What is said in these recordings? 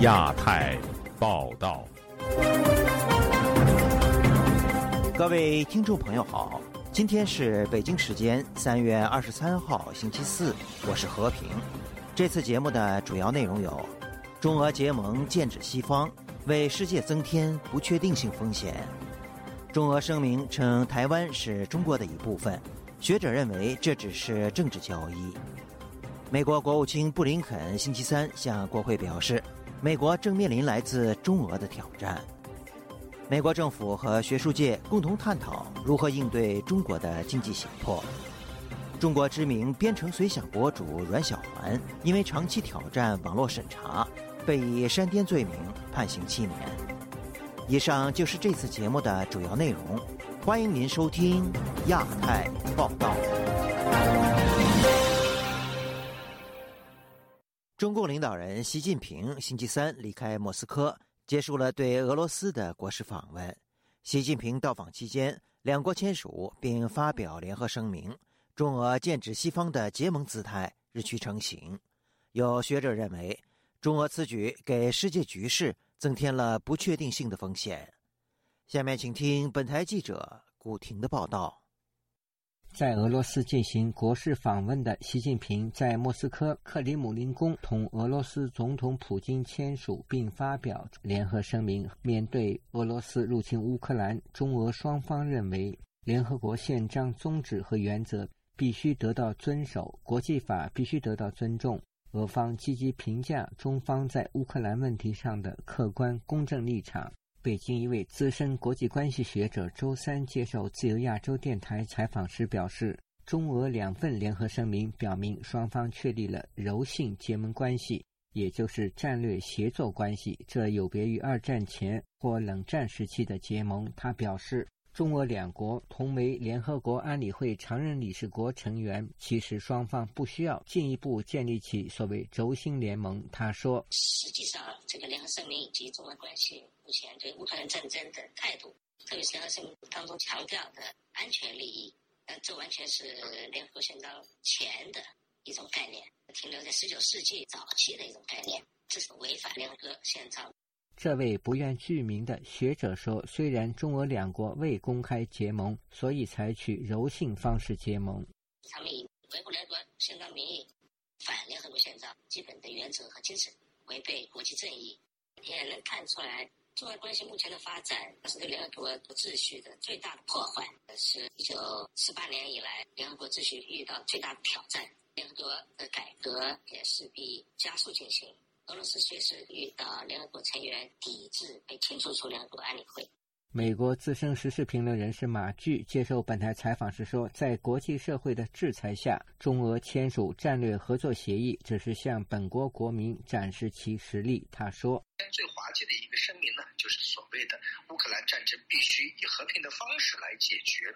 亚太报道，各位听众朋友好，今天是北京时间三月二十三号星期四，我是和平。这次节目的主要内容有：中俄结盟剑指西方，为世界增添不确定性风险；中俄声明称台湾是中国的一部分，学者认为这只是政治交易；美国国务卿布林肯星期三向国会表示。美国正面临来自中俄的挑战。美国政府和学术界共同探讨如何应对中国的经济胁迫。中国知名编程随想博主阮小环因为长期挑战网络审查，被以煽颠罪名判刑七年。以上就是这次节目的主要内容，欢迎您收听亚太报道。中共领导人习近平星期三离开莫斯科，结束了对俄罗斯的国事访问。习近平到访期间，两国签署并发表联合声明，中俄剑指西方的结盟姿态日趋成型。有学者认为，中俄此举给世界局势增添了不确定性的风险。下面请听本台记者古婷的报道。在俄罗斯进行国事访问的习近平，在莫斯科克里姆林宫同俄罗斯总统普京签署并发表联合声明。面对俄罗斯入侵乌克兰，中俄双方认为，联合国宪章宗旨和原则必须得到遵守，国际法必须得到尊重。俄方积极评价中方在乌克兰问题上的客观公正立场。北京一位资深国际关系学者周三接受自由亚洲电台采访时表示，中俄两份联合声明表明双方确立了柔性结盟关系，也就是战略协作关系，这有别于二战前或冷战时期的结盟。他表示。中俄两国同为联合国安理会常任理事国成员，其实双方不需要进一步建立起所谓轴心联盟。他说：“实际上，这个联合声明以及中俄关系目前对乌克兰战争的态度，特别是联合声明当中强调的安全利益，那这完全是联合国宪章前的一种概念，停留在十九世纪早期的一种概念，这是违反联合国宪章。”这位不愿具名的学者说：“虽然中俄两国未公开结盟，所以采取柔性方式结盟。他们以维护联合国宪章名义反联合国宪章基本的原则和精神，违背国际正义。也能看出来，中俄关系目前的发展是对联合国秩序的最大的破坏，是一九四八年以来联合国秩序遇到最大的挑战。联合国的改革也势必加速进行。”俄罗斯随时遇到联合国成员抵制，被清除出联合国安理会。美国资深时事评论人士马巨接受本台采访时说：“在国际社会的制裁下，中俄签署战略合作协议，只是向本国国民展示其实力。”他说：“最滑稽的一个声明呢，就是所谓的乌克兰战争必须以和平的方式来解决。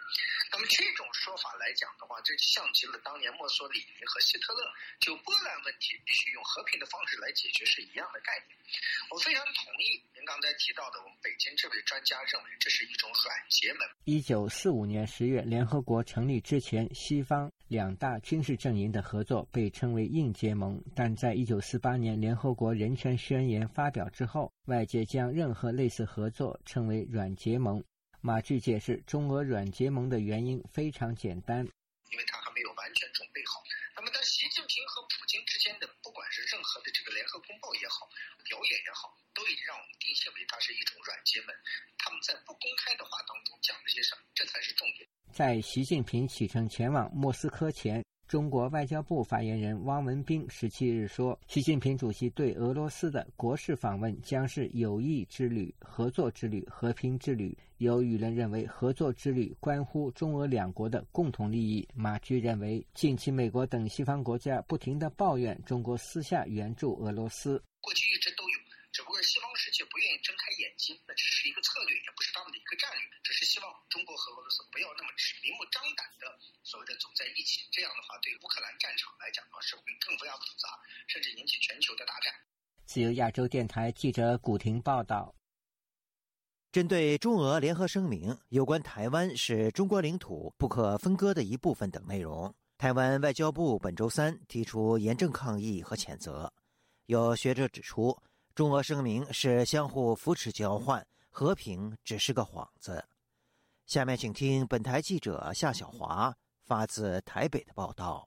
那么这种说法来讲的话，这像极了当年墨索里尼和希特勒就波兰问题必须用和平的方式来解决是一样的概念。我非常同意您刚才提到的，我们北京这位专家认为。”这是一种软结盟。一九四五年十月，联合国成立之前，西方两大军事阵营的合作被称为硬结盟。但在一九四八年联合国人权宣言发表之后，外界将任何类似合作称为软结盟。马具解释，中俄软结盟的原因非常简单，因为他还没有完全准备好。那么，在习近平和普京之间的，不管是任何的这个联合公报也好，表演也好。都已经让我们定性为它是一种软结盟。他们在不公开的话当中讲了些什么？这才是重点。在习近平启程前往莫斯科前，中国外交部发言人汪文斌十七日说，习近平主席对俄罗斯的国事访问将是友谊之旅、合作之旅、和平之旅。有舆论认为，合作之旅关乎中俄两国的共同利益。马驹认为，近期美国等西方国家不停地抱怨中国私下援助俄罗斯，过去一直都有。只不过西方世界不愿意睁开眼睛，那只是一个策略，也不是他们的一个战略，只是希望中国和俄罗斯不要那么明目张胆的所谓的走在一起。这样的话，对乌克兰战场来讲的话，是会更加复杂，甚至引起全球的大战。自由亚洲电台记者古婷报道。针对中俄联合声明有关台湾是中国领土不可分割的一部分等内容，台湾外交部本周三提出严正抗议和谴责。有学者指出，中俄声明是相互扶持交换，和平只是个幌子。下面请听本台记者夏小华发自台北的报道。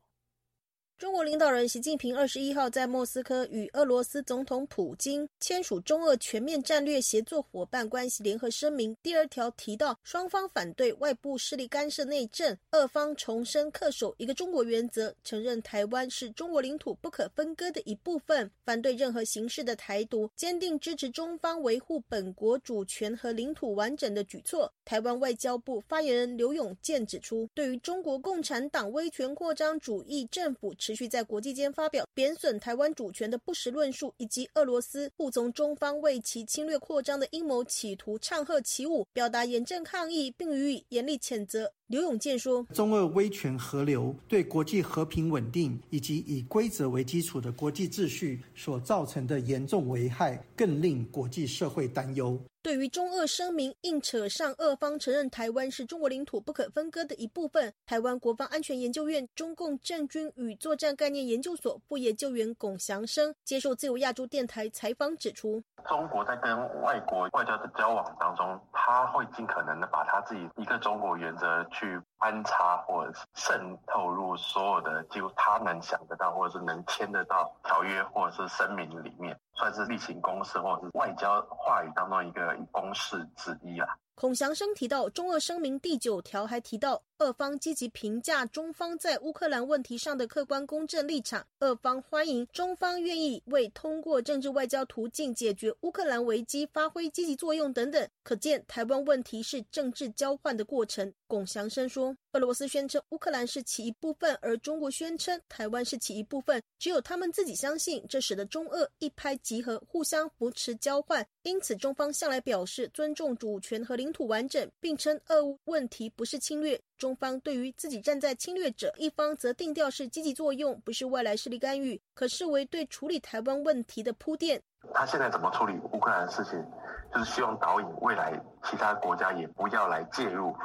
中国领导人习近平二十一号在莫斯科与俄罗斯总统普京签署中俄全面战略协作伙伴关系联合声明。第二条提到，双方反对外部势力干涉内政，俄方重申恪守一个中国原则，承认台湾是中国领土不可分割的一部分，反对任何形式的台独，坚定支持中方维护本国主权和领土完整的举措。台湾外交部发言人刘永健指出，对于中国共产党威权扩张主义政府。持续在国际间发表贬损台湾主权的不实论述，以及俄罗斯护从中方为其侵略扩张的阴谋企图唱和起舞，表达严正抗议，并予以严厉谴责。刘永健说：“中俄威权合流对国际和平稳定以及以规则为基础的国际秩序所造成的严重危害，更令国际社会担忧。”对于中俄声明硬扯上俄方承认台湾是中国领土不可分割的一部分，台湾国防安全研究院中共政军与作战概念研究所副研究员龚祥生接受自由亚洲电台采访指出，中国在跟外国外交的交往当中，他会尽可能的把他自己一个中国原则去安插或者渗透入所有的几乎他能想得到或者是能签得到条约或者是声明里面。算是例行公事或者是外交话语当中一个公式之一啊。孔祥生提到，中俄声明第九条还提到，俄方积极评价中方在乌克兰问题上的客观公正立场，俄方欢迎中方愿意为通过政治外交途径解决乌克兰危机发挥积极作用等等。可见，台湾问题是政治交换的过程。龚祥生说，俄罗斯宣称乌克兰是其一部分，而中国宣称台湾是其一部分，只有他们自己相信，这使得中俄一拍即合，互相扶持交换。因此，中方向来表示尊重主权和领。土完整，并称俄乌问题不是侵略。中方对于自己站在侵略者一方，则定调是积极作用，不是外来势力干预，可视为对处理台湾问题的铺垫。他现在怎么处理乌克兰的事情，就是希望导引未来其他国家也不要来介入。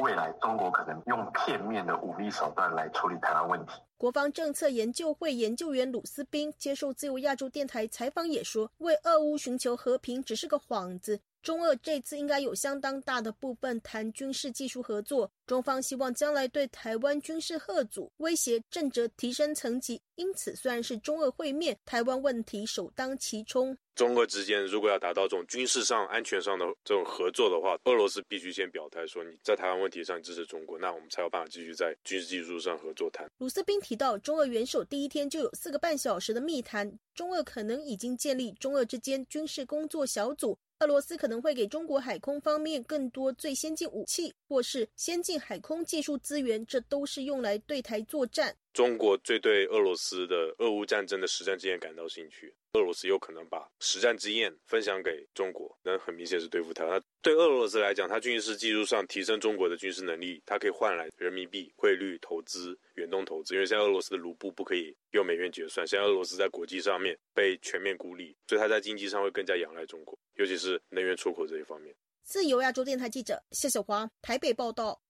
未来中国可能用片面的武力手段来处理台湾问题。国防政策研究会研究员鲁斯斌接受自由亚洲电台采访也说，为俄乌寻求和平只是个幌子。中俄这次应该有相当大的部分谈军事技术合作，中方希望将来对台湾军事贺阻威胁正则提升层级。因此，虽然是中俄会面，台湾问题首当其冲。中俄之间如果要达到这种军事上、安全上的这种合作的话，俄罗斯必须先表态说你在台湾问题上支持中国，那我们才有办法继续在军事技术上合作谈。鲁斯宾提到，中俄元首第一天就有四个半小时的密谈，中俄可能已经建立中俄之间军事工作小组。俄罗斯可能会给中国海空方面更多最先进武器，或是先进海空技术资源，这都是用来对台作战。中国最对俄罗斯的俄乌战争的实战经验感到兴趣，俄罗斯有可能把实战经验分享给中国，那很明显是对付台湾。对俄罗斯来讲，它军事技术上提升中国的军事能力，它可以换来人民币汇率投资、远东投资。因为现在俄罗斯的卢布不可以用美元结算，现在俄罗斯在国际上面被全面孤立，所以它在经济上会更加仰赖中国，尤其是能源出口这一方面。自由亚洲电台记者谢小华台北报道。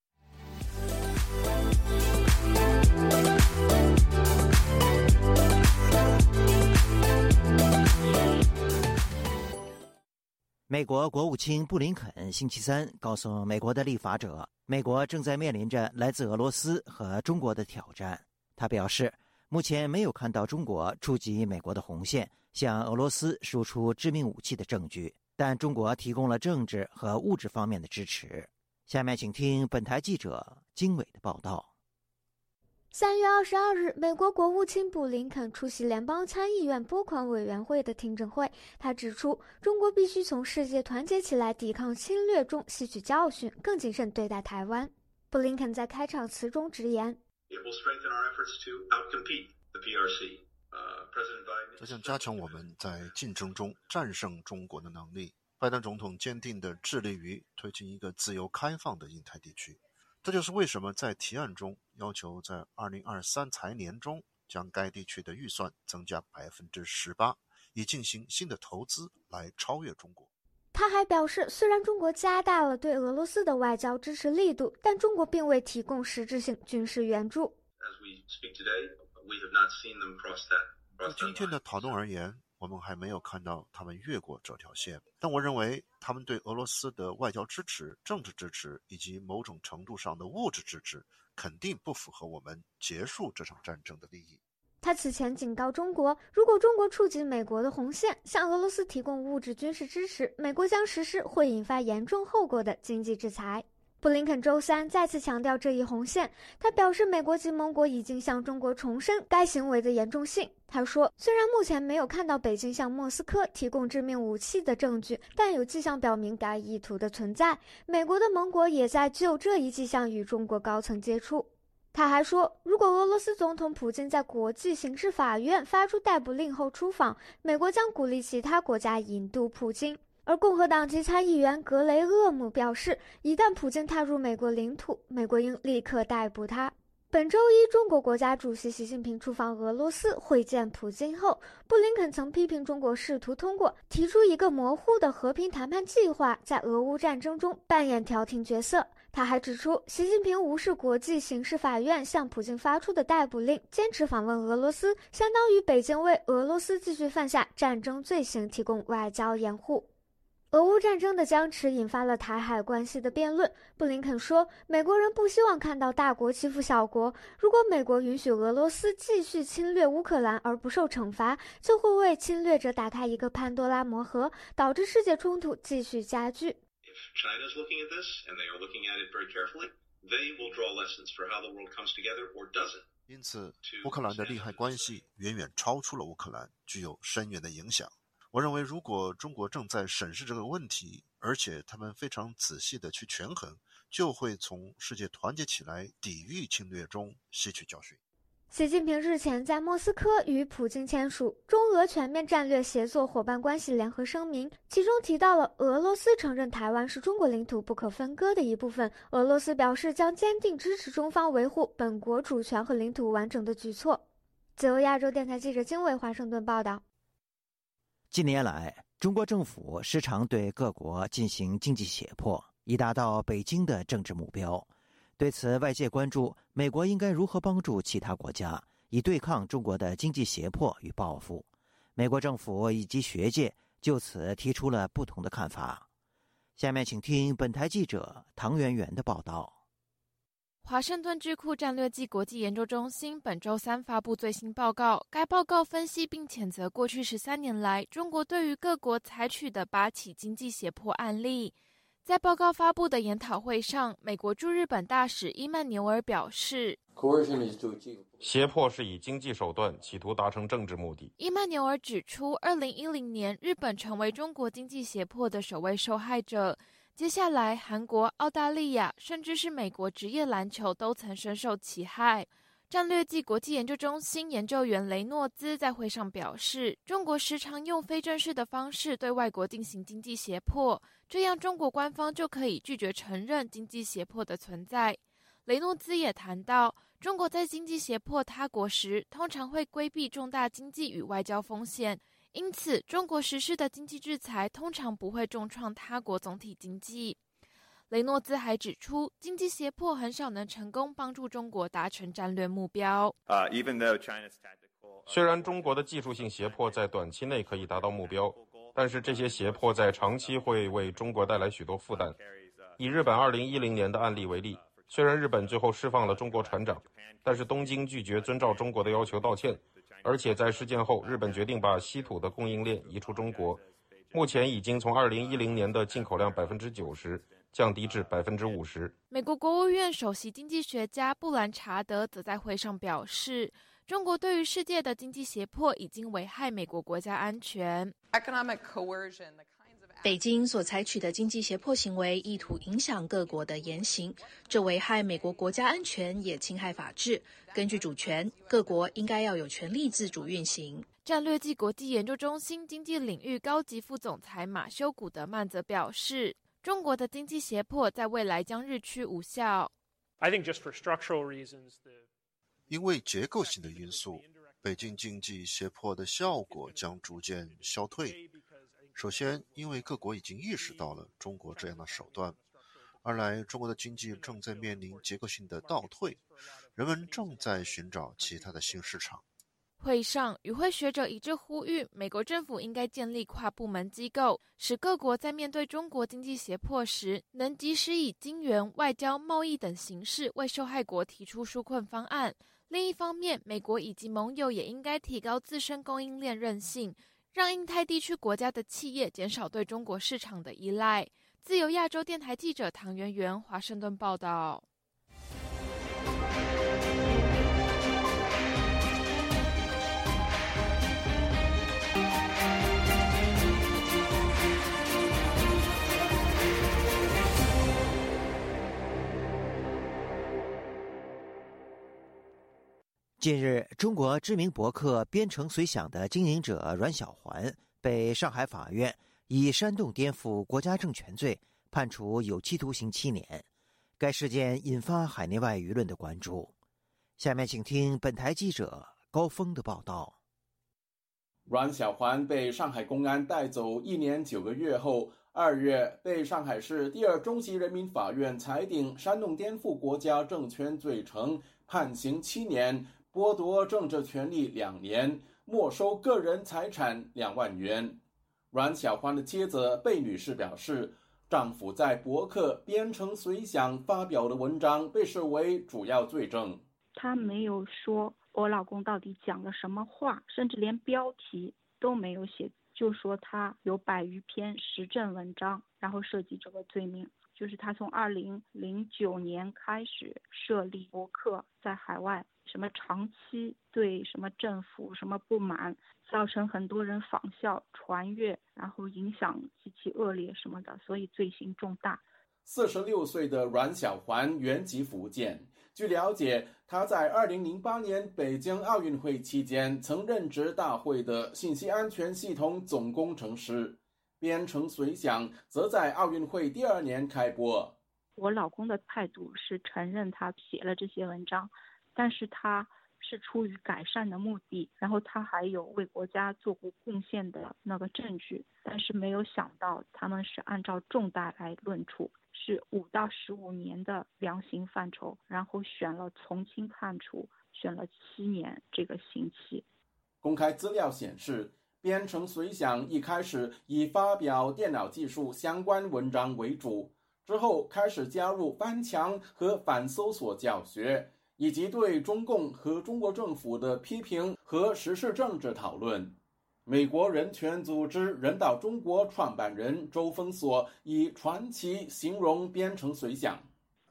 美国国务卿布林肯星期三告诉美国的立法者，美国正在面临着来自俄罗斯和中国的挑战。他表示，目前没有看到中国触及美国的红线，向俄罗斯输出致命武器的证据，但中国提供了政治和物质方面的支持。下面请听本台记者经纬的报道。三月二十二日，美国国务卿布林肯出席联邦参议院拨款委员会的听证会。他指出，中国必须从世界团结起来抵抗侵略中吸取教训，更谨慎对待台湾。布林肯在开场词中直言：“这将加强我们在竞争中战胜中国的能力。”拜登总统坚定地致力于推进一个自由开放的印太地区。这就是为什么在提案中要求在二零二三财年中将该地区的预算增加百分之十八，以进行新的投资来超越中国。他还表示，虽然中国加大了对俄罗斯的外交支持力度，但中国并未提供实质性军事援助。就今天的讨论而言，我们还没有看到他们越过这条线。但我认为，他们对俄罗斯的外交支持、政治支持以及某种程度上的物质支持，肯定不符合我们结束这场战争的利益。他此前警告中国，如果中国触及美国的红线，向俄罗斯提供物质军事支持，美国将实施会引发严重后果的经济制裁。布林肯周三再次强调这一红线。他表示，美国及盟国已经向中国重申该行为的严重性。他说，虽然目前没有看到北京向莫斯科提供致命武器的证据，但有迹象表明该意图的存在。美国的盟国也在就这一迹象与中国高层接触。他还说，如果俄罗斯总统普京在国际刑事法院发出逮捕令后出访，美国将鼓励其他国家引渡普京。而共和党籍参议员格雷厄姆表示，一旦普京踏入美国领土，美国应立刻逮捕他。本周一，中国国家主席习近平出访俄罗斯会见普京后，布林肯曾批评中国试图通过提出一个模糊的和平谈判计划，在俄乌战争中扮演调停角色。他还指出，习近平无视国际刑事法院向普京发出的逮捕令，坚持访问俄罗斯，相当于北京为俄罗斯继续犯下战争罪行提供外交掩护。俄乌战争的僵持引发了台海关系的辩论。布林肯说：“美国人不希望看到大国欺负小国。如果美国允许俄罗斯继续侵略乌克兰而不受惩罚，就会为侵略者打开一个潘多拉魔盒，导致世界冲突继续加剧。” China's looking at this, and they are looking at it very carefully. They will draw lessons for how the world comes together or doesn't. 因此，乌克兰的利害关系远远超出了乌克兰，具有深远的影响。我认为，如果中国正在审视这个问题，而且他们非常仔细的去权衡，就会从世界团结起来抵御侵略中吸取教训。习近平日前在莫斯科与普京签署中俄全面战略协作伙伴关系联合声明，其中提到了俄罗斯承认台湾是中国领土不可分割的一部分。俄罗斯表示将坚定支持中方维护本国主权和领土完整的举措。自由亚洲电台记者金伟华盛顿报道。近年来，中国政府时常对各国进行经济胁迫，以达到北京的政治目标。对此，外界关注美国应该如何帮助其他国家，以对抗中国的经济胁迫与报复。美国政府以及学界就此提出了不同的看法。下面请听本台记者唐媛媛的报道。华盛顿智库战略暨国际研究中心本周三发布最新报告。该报告分析并谴责过去十三年来中国对于各国采取的八起经济胁迫案例。在报告发布的研讨会上，美国驻日本大使伊曼纽尔表示：“胁迫是以经济手段企图达成政治目的。”伊曼纽尔指出，二零一零年日本成为中国经济胁迫的首位受害者。接下来，韩国、澳大利亚，甚至是美国职业篮球都曾深受其害。战略暨国际研究中心研究员雷诺兹在会上表示，中国时常用非正式的方式对外国进行经济胁迫，这样中国官方就可以拒绝承认经济胁迫的存在。雷诺兹也谈到，中国在经济胁迫他国时，通常会规避重大经济与外交风险。因此，中国实施的经济制裁通常不会重创他国总体经济。雷诺兹还指出，经济胁迫很少能成功帮助中国达成战略目标。虽然中国的技术性胁迫在短期内可以达到目标，但是这些胁迫在长期会为中国带来许多负担。以日本2010年的案例为例，虽然日本最后释放了中国船长，但是东京拒绝遵照中国的要求道歉。而且在事件后，日本决定把稀土的供应链移出中国，目前已经从2010年的进口量百分之九十降低至百分之五十。美国国务院首席经济学家布兰查德则在会上表示，中国对于世界的经济胁迫已经危害美国国家安全。北京所采取的经济胁迫行为，意图影响各国的言行，这危害美国国家安全，也侵害法治。根据主权，各国应该要有权利自主运行。战略暨国际研究中心经济领域高级副总裁马修·古德曼则表示，中国的经济胁迫在未来将日趋无效。因为结构性的因素，北京经济胁迫的效果将逐渐消退。首先，因为各国已经意识到了中国这样的手段；二来，中国的经济正在面临结构性的倒退，人们正在寻找其他的新市场。会上，与会学者一致呼吁，美国政府应该建立跨部门机构，使各国在面对中国经济胁迫时，能及时以金元、外交、贸易等形式为受害国提出纾困方案。另一方面，美国以及盟友也应该提高自身供应链韧性，让印太地区国家的企业减少对中国市场的依赖。自由亚洲电台记者唐媛媛华盛顿报道。近日，中国知名博客“编程随想”的经营者阮小环被上海法院以煽动颠覆国家政权罪判处有期徒刑七年。该事件引发海内外舆论的关注。下面请听本台记者高峰的报道。阮小环被上海公安带走一年九个月后，二月被上海市第二中级人民法院裁定煽动颠覆国家政权罪成，判刑七年。剥夺政治权利两年，没收个人财产两万元。阮小欢的妻子贝女士表示，丈夫在博客编程随想发表的文章被视为主要罪证。他没有说我老公到底讲了什么话，甚至连标题都没有写，就说他有百余篇时政文章，然后涉及这个罪名。就是他从二零零九年开始设立博客，在海外。什么长期对什么政府什么不满，造成很多人仿效传阅，然后影响极其恶劣什么的，所以罪行重大。四十六岁的阮小环原籍福建，据了解，他在二零零八年北京奥运会期间曾任职大会的信息安全系统总工程师。编程随想则在奥运会第二年开播。我老公的态度是承认他写了这些文章。但是他是出于改善的目的，然后他还有为国家做过贡献的那个证据，但是没有想到他们是按照重大来论处，是五到十五年的量刑范畴，然后选了从轻判处，选了七年这个刑期。公开资料显示，编程随想一开始以发表电脑技术相关文章为主，之后开始加入翻墙和反搜索教学。以及对中共和中国政府的批评和时事政治讨论。美国人权组织人道中国创办人周峰所以传奇形容编程随想。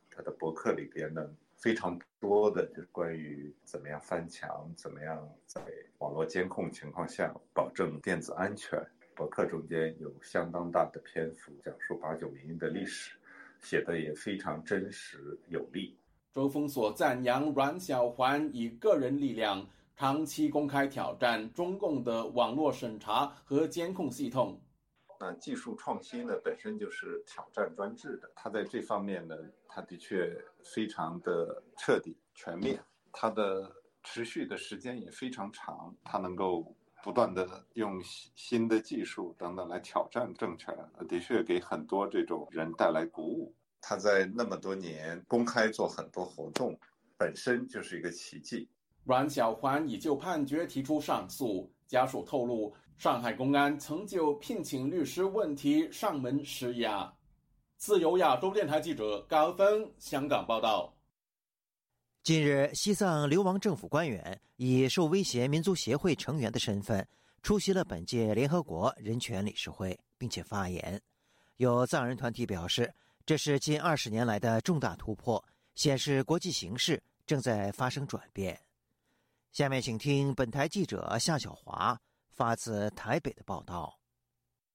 他的博客里边呢，非常多的就是关于怎么样翻墙，怎么样在网络监控情况下保证电子安全。博客中间有相当大的篇幅讲述八九民运的历史，写的也非常真实有力。周峰所赞扬阮小环以个人力量长期公开挑战中共的网络审查和监控系统。那技术创新呢，本身就是挑战专制的。他在这方面呢，他的确非常的彻底、全面。他的持续的时间也非常长。他能够不断的用新的技术等等来挑战政权，的确给很多这种人带来鼓舞。他在那么多年公开做很多活动，本身就是一个奇迹。阮小环已就判决提出上诉，家属透露，上海公安曾就聘请律师问题上门施压。自由亚洲电台记者高峰香港报道。近日，西藏流亡政府官员以受威胁民族协会成员的身份出席了本届联合国人权理事会，并且发言。有藏人团体表示。这是近二十年来的重大突破，显示国际形势正在发生转变。下面请听本台记者夏小华发自台北的报道。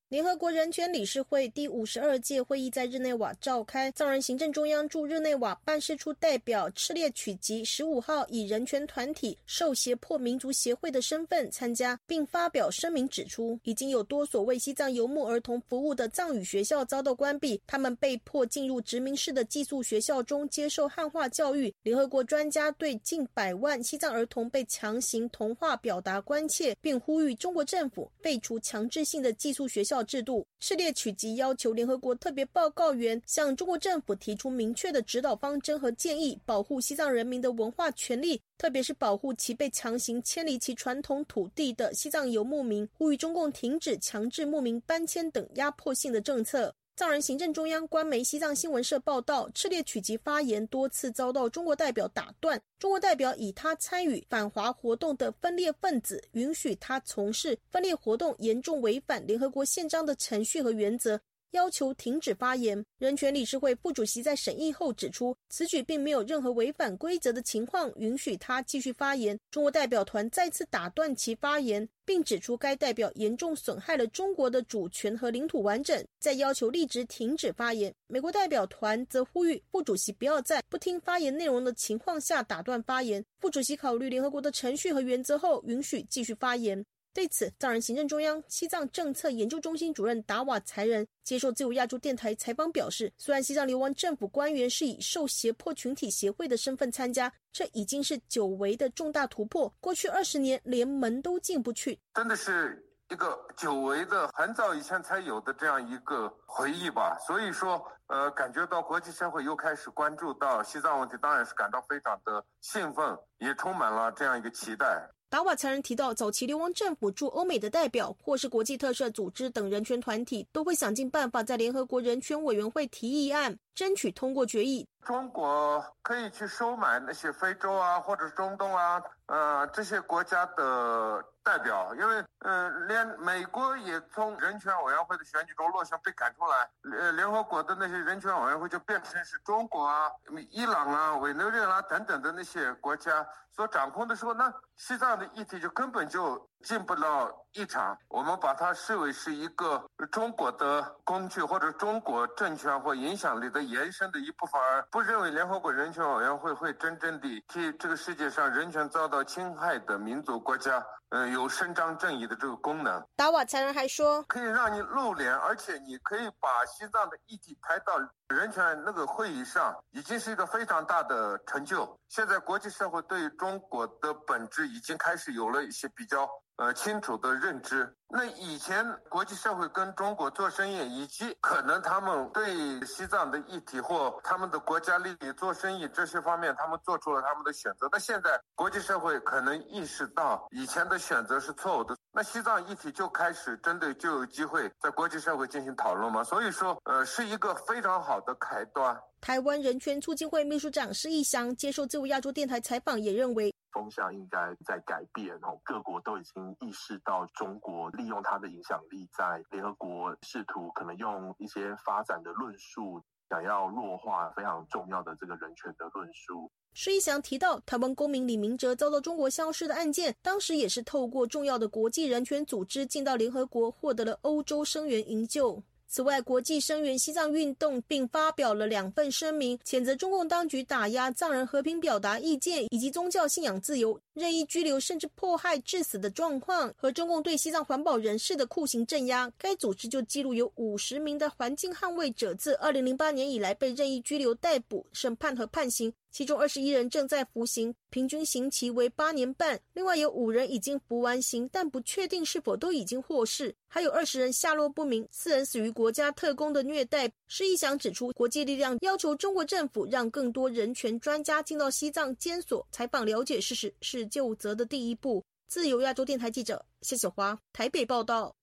联合国人权理事会第五十二届会议在日内瓦召开，藏人行政中央驻日内瓦办事处代表赤列曲吉十五号以人权团体受胁迫民族协会的身份参加，并发表声明指出，已经有多所为西藏游牧儿童服务的藏语学校遭到关闭，他们被迫进入殖民式的寄宿学校中接受汉化教育。联合国专家对近百万西藏儿童被强行同化表达关切，并呼吁中国政府废除强制性的寄宿学校。制度。赤列曲吉要求联合国特别报告员向中国政府提出明确的指导方针和建议，保护西藏人民的文化权利，特别是保护其被强行迁离其传统土地的西藏游牧民，呼吁中共停止强制牧民搬迁等压迫性的政策。藏人行政中央官媒西藏新闻社报道，赤烈曲吉发言多次遭到中国代表打断。中国代表以他参与反华活动的分裂分子，允许他从事分裂活动，严重违反联合国宪章的程序和原则。要求停止发言。人权理事会副主席在审议后指出，此举并没有任何违反规则的情况，允许他继续发言。中国代表团再次打断其发言，并指出该代表严重损害了中国的主权和领土完整，在要求立即停止发言。美国代表团则呼吁副主席不要在不听发言内容的情况下打断发言。副主席考虑联合国的程序和原则后，允许继续发言。对此，藏人行政中央西藏政策研究中心主任达瓦才仁接受自由亚洲电台采访表示，虽然西藏流亡政府官员是以受胁迫群体协会的身份参加，这已经是久违的重大突破。过去二十年连门都进不去，真的是一个久违的、很早以前才有的这样一个回忆吧。所以说，呃，感觉到国际社会又开始关注到西藏问题，当然是感到非常的兴奋，也充满了这样一个期待。达瓦才人提到，早期流亡政府驻欧美的代表，或是国际特赦组织等人权团体，都会想尽办法在联合国人权委员会提议案，争取通过决议。中国可以去收买那些非洲啊，或者中东啊，呃，这些国家的代表，因为，呃，连美国也从人权委员会的选举中落选被赶出来，呃，联合国的那些人权委员会就变成是中国啊、伊朗啊、委内瑞拉等等的那些国家所掌控的时候，那西藏的议题就根本就。进不到一场，我们把它视为是一个中国的工具，或者中国政权或影响力的延伸的一部分，而不认为联合国人权委员会会真正的替这个世界上人权遭到侵害的民族国家，嗯，有伸张正义的这个功能。达瓦才人还说，可以让你露脸，而且你可以把西藏的议题抬到人权那个会议上，已经是一个非常大的成就。现在国际社会对中国的本质已经开始有了一些比较。呃，清楚的认知。那以前国际社会跟中国做生意，以及可能他们对西藏的议题或他们的国家利益做生意这些方面，他们做出了他们的选择。那现在国际社会可能意识到以前的选择是错误的，那西藏议题就开始针对就有机会在国际社会进行讨论嘛。所以说，呃，是一个非常好的开端。台湾人权促进会秘书长施义祥接受自由亚洲电台采访，也认为。风向应该在改变，哦，各国都已经意识到中国利用它的影响力，在联合国试图可能用一些发展的论述，想要弱化非常重要的这个人权的论述。施一祥提到，台湾公民李明哲遭到中国消失的案件，当时也是透过重要的国际人权组织进到联合国，获得了欧洲声援营救。此外，国际声援西藏运动，并发表了两份声明，谴责中共当局打压藏人和平表达意见以及宗教信仰自由、任意拘留甚至迫害致死的状况，和中共对西藏环保人士的酷刑镇压。该组织就记录有五十名的环境捍卫者自二零零八年以来被任意拘留、逮捕、审判和判刑。其中二十一人正在服刑，平均刑期为八年半。另外有五人已经服完刑，但不确定是否都已经获释。还有二十人下落不明，四人死于国家特工的虐待。施一祥指出，国际力量要求中国政府让更多人权专家进到西藏监所采访，了解事实是救责的第一步。自由亚洲电台记者谢小华台北报道。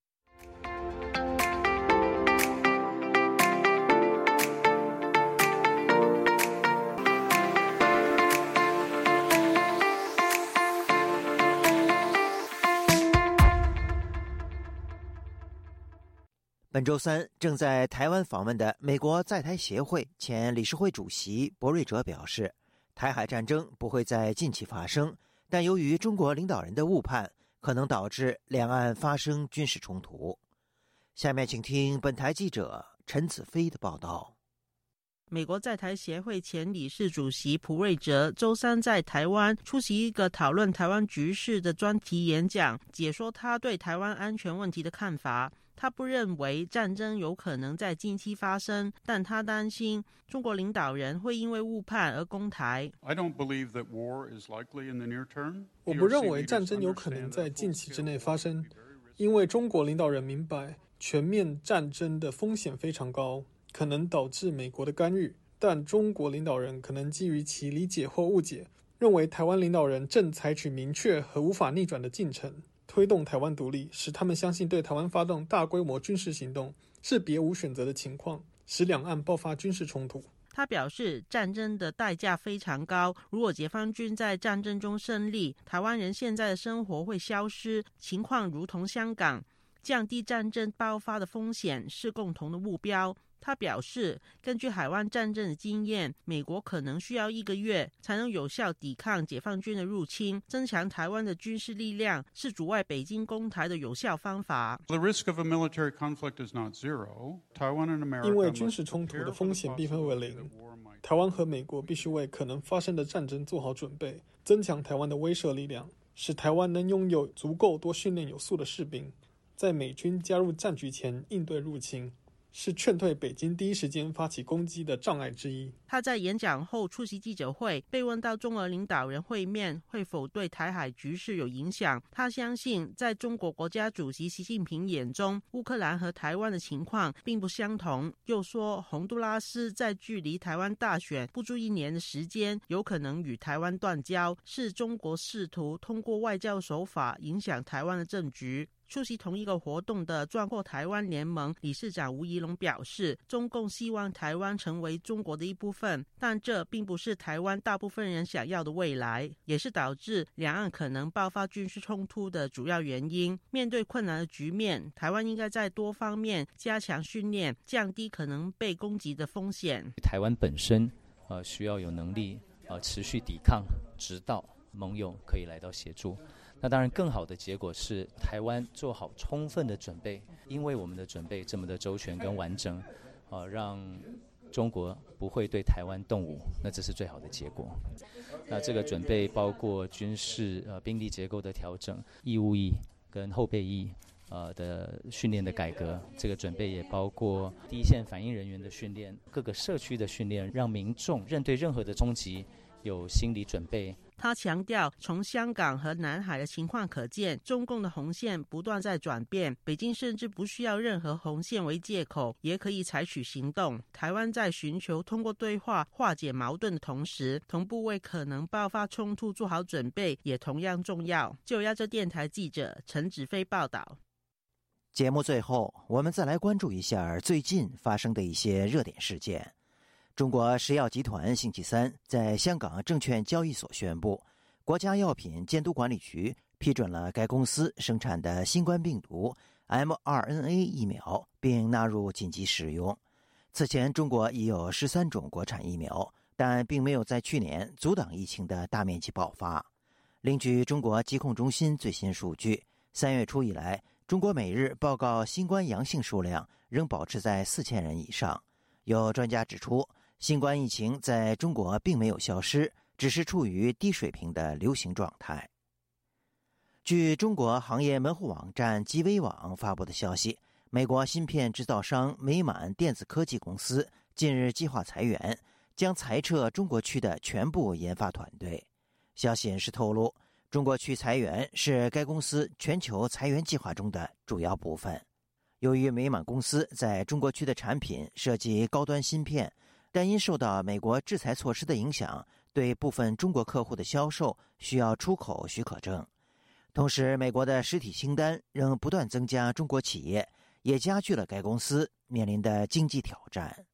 本周三，正在台湾访问的美国在台协会前理事会主席博瑞哲表示，台海战争不会在近期发生，但由于中国领导人的误判，可能导致两岸发生军事冲突。下面请听本台记者陈子飞的报道。美国在台协会前理事主席普瑞哲周三在台湾出席一个讨论台湾局势的专题演讲，解说他对台湾安全问题的看法。他不认为战争有可能在近期发生，但他担心中国领导人会因为误判而攻台。我不认为战争有可能在近期之内发生，因为中国领导人明白，全面战争的风险非常高，可能导致美国的干预。但中国领导人可能基于其理解或误解，认为台湾领导人正采取明确和无法逆转的进程，推动台湾独立，使他们相信对台湾发动大规模军事行动是别无选择的情况，使两岸爆发军事冲突。他表示，战争的代价非常高。如果解放军在战争中胜利，台湾人现在的生活会消失，情况如同香港。降低战争爆发的风险是共同的目标。他表示，根据海湾战争的经验，美国可能需要一个月才能有效抵抗解放军的入侵。增强台湾的军事力量是阻碍北京攻台的有效方法。因为军事冲突的风险并非为零，台湾和美国必须为可能发生的战争做好准备，增强台湾的威慑力量，使台湾能拥有足够多训练有素的士兵，在美军加入战局前应对入侵。是劝退北京第一时间发起攻击的障碍之一。他在演讲后出席记者会，被问到中俄领导人会面会否对台海局势有影响，他相信在中国国家主席习近平眼中，乌克兰和台湾的情况并不相同。又说，洪都拉斯在距离台湾大选不足一年的时间，有可能与台湾断交，是中国试图通过外交手法影响台湾的政局。出席同一个活动的壮阔台湾联盟理事长吴怡龙表示，中共希望台湾成为中国的一部分，但这并不是台湾大部分人想要的未来，也是导致两岸可能爆发军事冲突的主要原因。面对困难的局面，台湾应该在多方面加强训练，降低可能被攻击的风险。台湾本身，呃，需要有能力，呃，持续抵抗，直到盟友可以来到协助。那当然，更好的结果是台湾做好充分的准备，因为我们的准备这么的周全跟完整，啊，让中国不会对台湾动武，那这是最好的结果。那这个准备包括军事呃兵力结构的调整、义务役跟后备役呃的训练的改革，这个准备也包括第一线反应人员的训练、各个社区的训练，让民众认对任何的冲击有心理准备。他强调，从香港和南海的情况可见，中共的红线不断在转变。北京甚至不需要任何红线为借口，也可以采取行动。台湾在寻求通过对话化解矛盾的同时，同步为可能爆发冲突做好准备，也同样重要。就亚洲电台记者陈子飞报道。节目最后，我们再来关注一下最近发生的一些热点事件。中国食药集团星期三在香港证券交易所宣布，国家药品监督管理局批准了该公司生产的新冠病毒 mRNA 疫苗，并纳入紧急使用。此前，中国已有十三种国产疫苗，但并没有在去年阻挡疫情的大面积爆发。另据中国疾控中心最新数据，三月初以来，中国每日报告新冠阳性数量仍保持在四千人以上。有专家指出。新冠疫情在中国并没有消失，只是处于低水平的流行状态。据中国行业门户网站极微网发布的消息，美国芯片制造商美满电子科技公司近日计划裁员，将裁撤中国区的全部研发团队。消息人士透露，中国区裁员是该公司全球裁员计划中的主要部分。由于美满公司在中国区的产品涉及高端芯片。但因受到美国制裁措施的影响，对部分中国客户的销售需要出口许可证。同时，美国的实体清单仍不断增加，中国企业也加剧了该公司面临的经济挑战。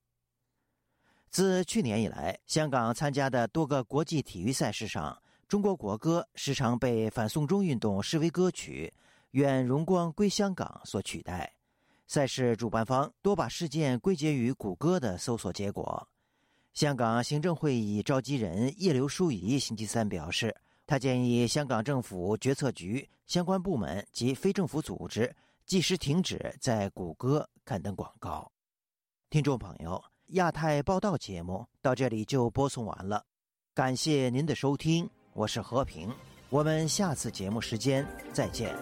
自去年以来，香港参加的多个国际体育赛事上，中国国歌时常被反送中运动示威歌曲《愿荣光归香港》所取代。赛事主办方多把事件归结于谷歌的搜索结果。香港行政会议召集人叶刘淑仪星期三表示，他建议香港政府决策局相关部门及非政府组织即时停止在谷歌刊登广告。听众朋友，亚太报道节目到这里就播送完了，感谢您的收听，我是和平，我们下次节目时间再见。